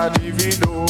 adivinhou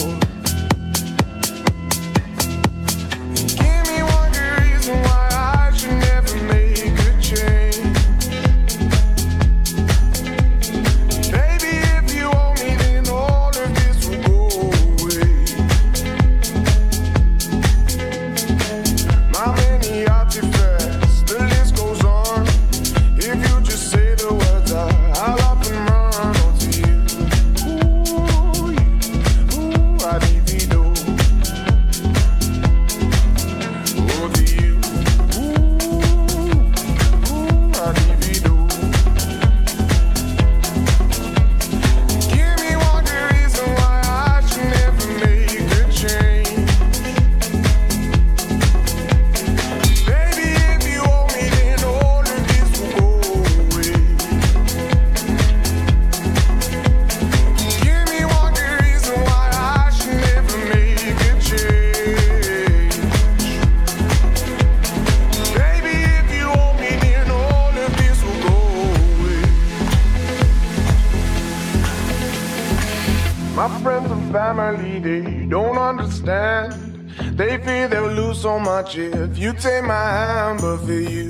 If you take my hand, but for you.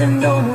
No. Don't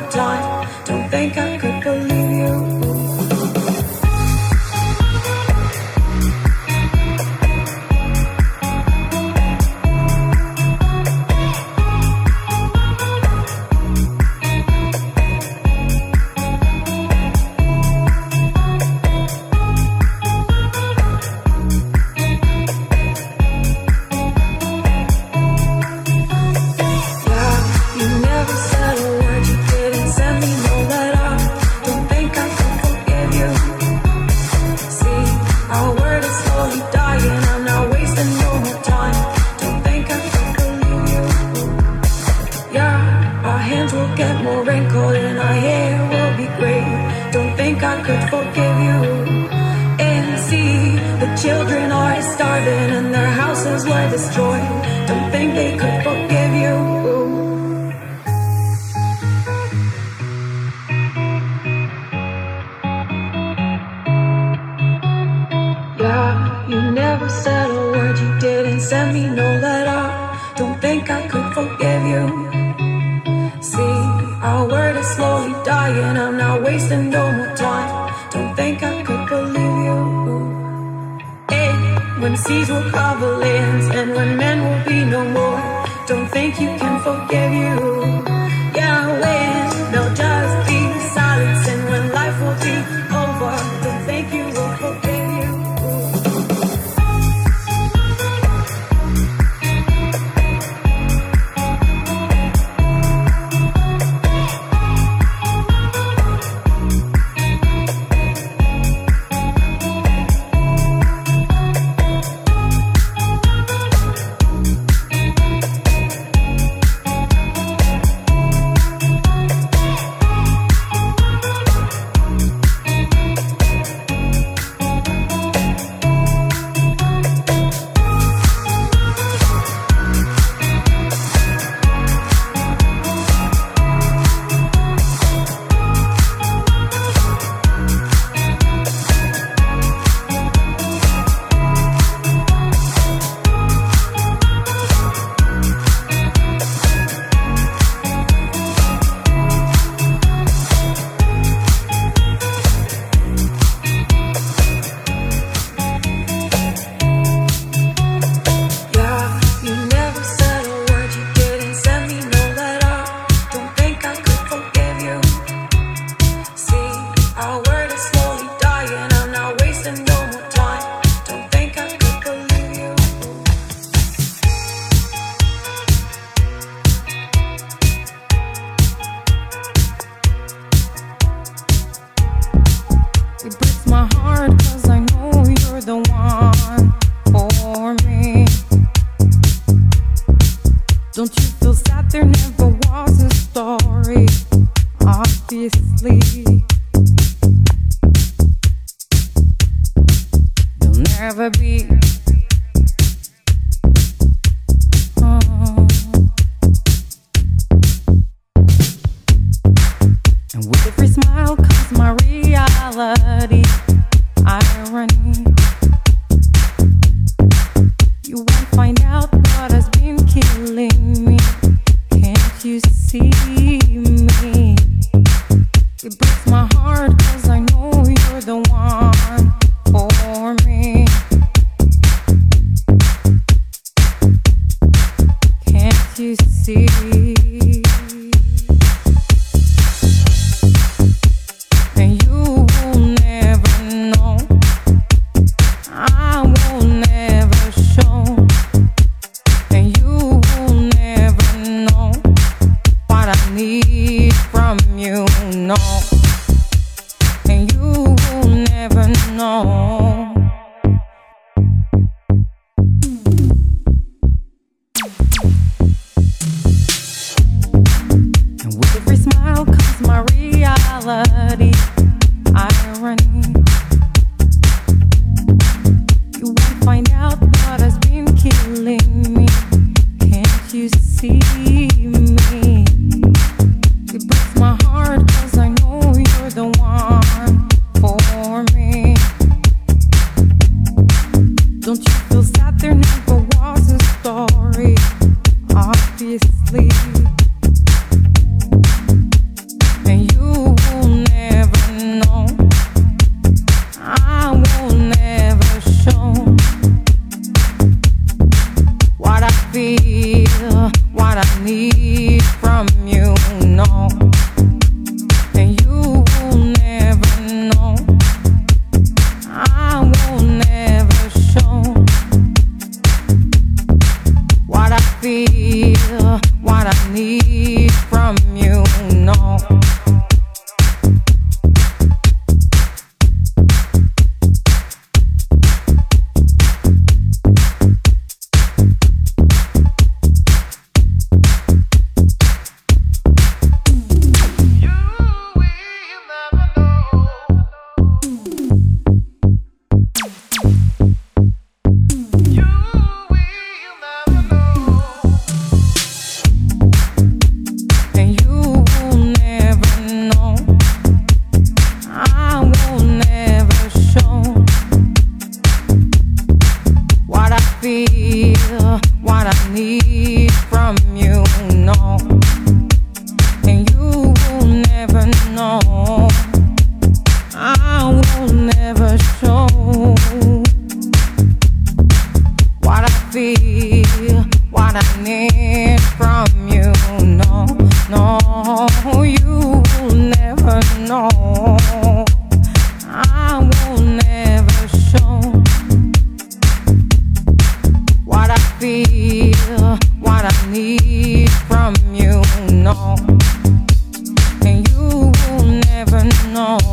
Thank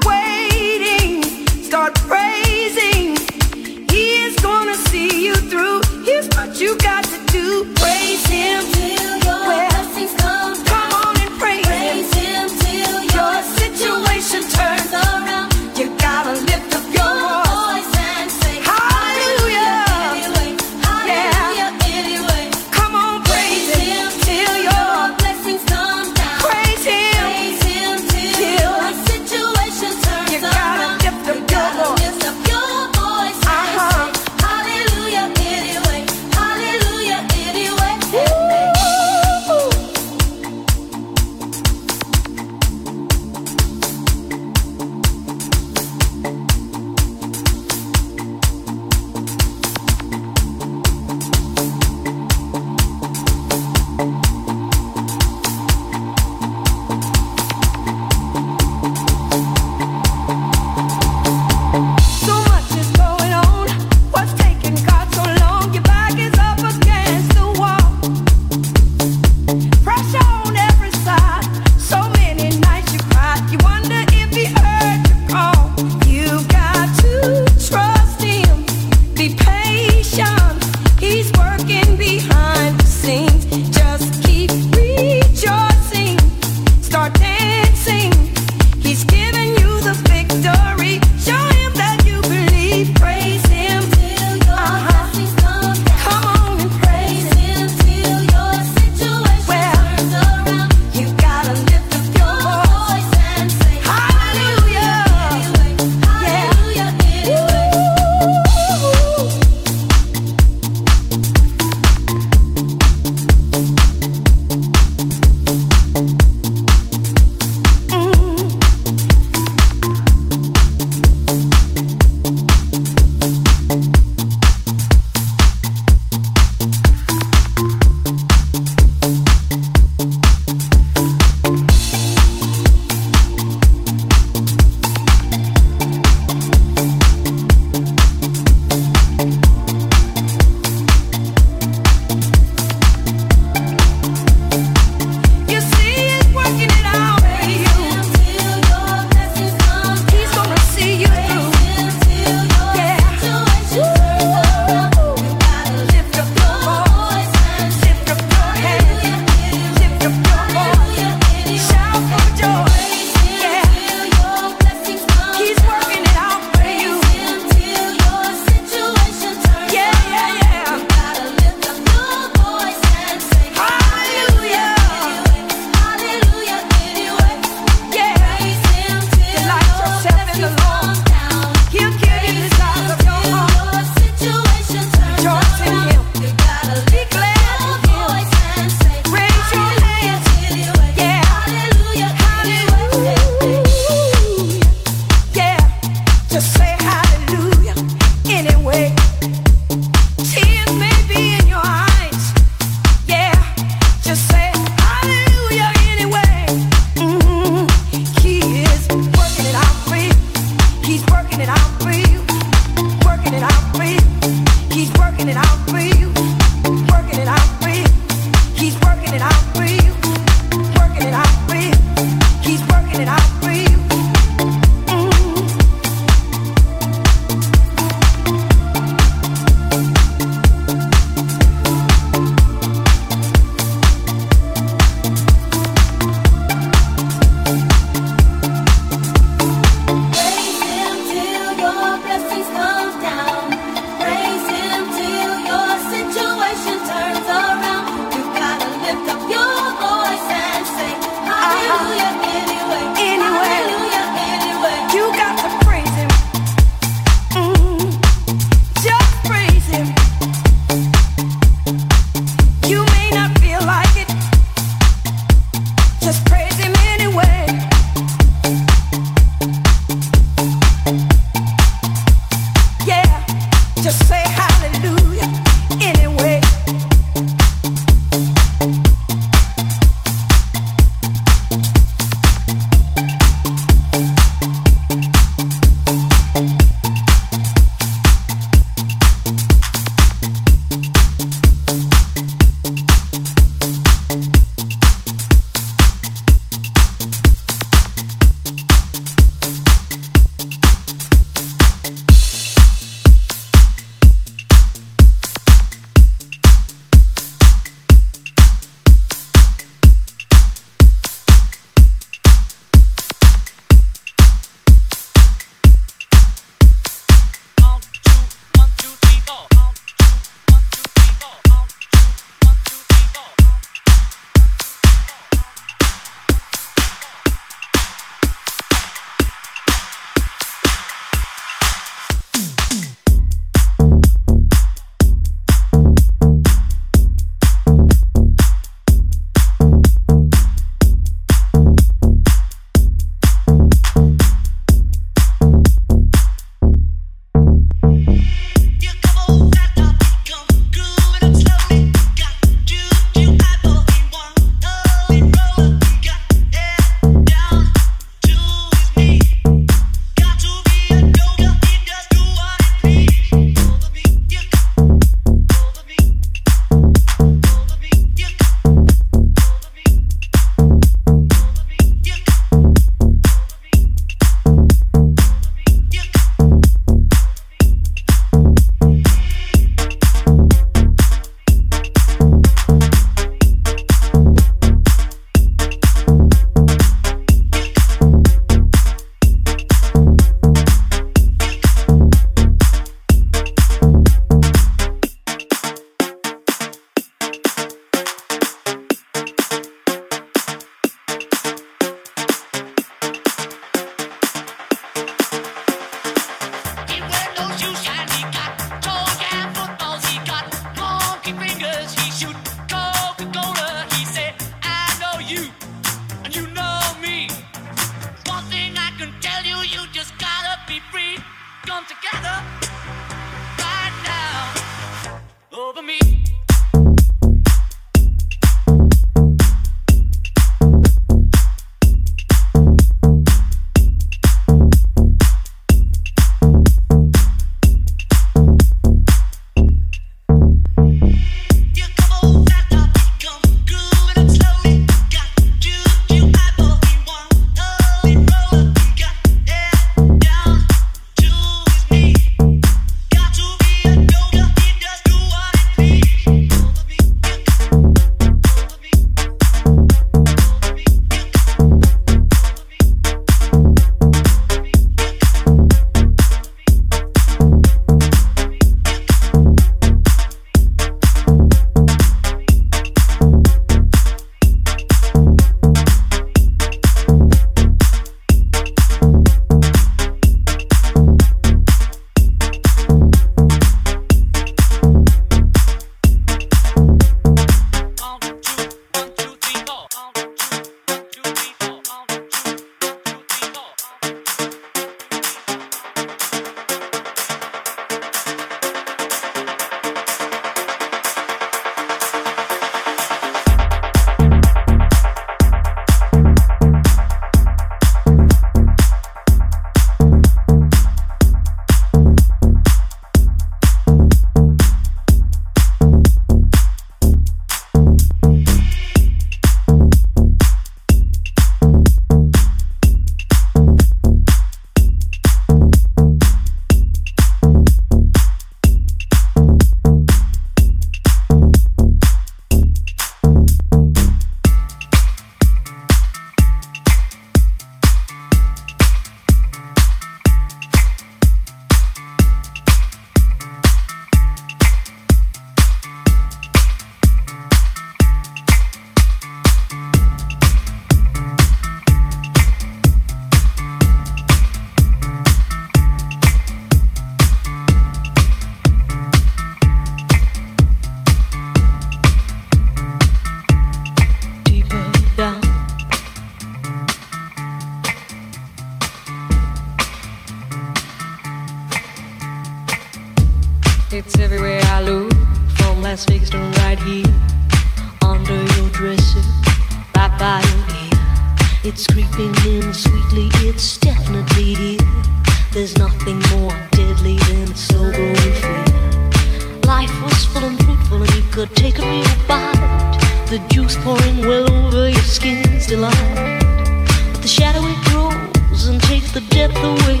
away,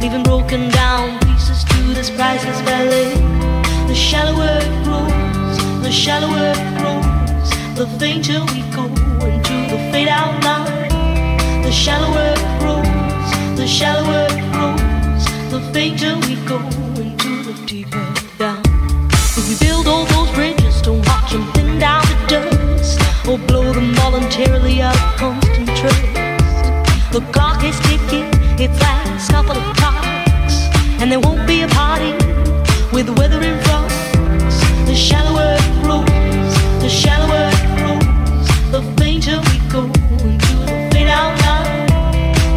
leaving broken down pieces to this priceless ballet. The shallower it grows, the shallower it grows, the fainter we go into the fade out line. The shallower it grows, the shallower it grows, the fainter we go into the deeper down. If we build all those bridges, don't watch them thin down to dust, or blow them voluntarily out of constant trust. The clock is ticking, its last couple of clocks, and there won't be a party with weather in front. The shallower it grows, the shallower it grows, the fainter we go into the fade out line.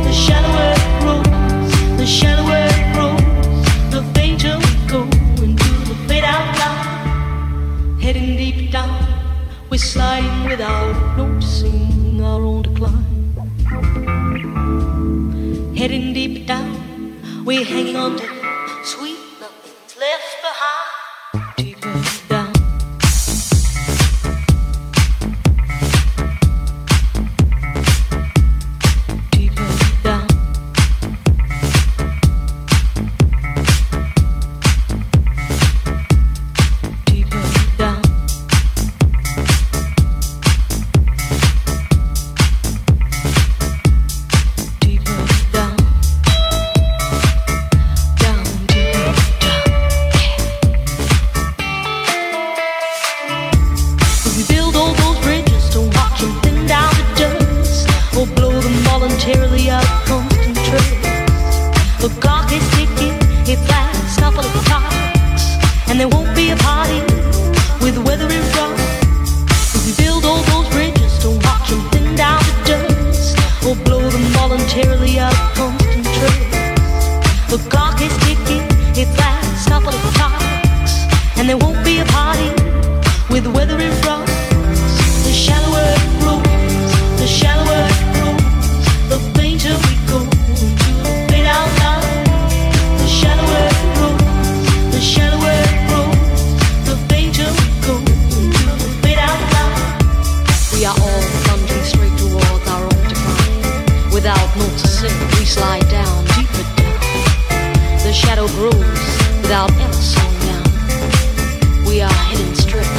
The shallower it grows, the shallower it grows, the fainter we go into the fade out line. Heading deep down, we're sliding without noticing our own we're hanging on. to We are all plunging straight towards our own decline. Without noticing, we slide down, deeper down. The shadow grows without ever slowing down. We are hidden straight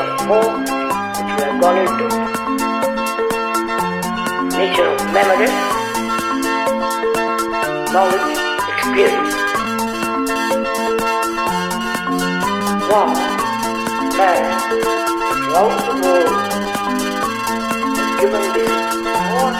Of home which we have gone into. Nature of memory, knowledge, experience. One, man, throughout the world, has given this more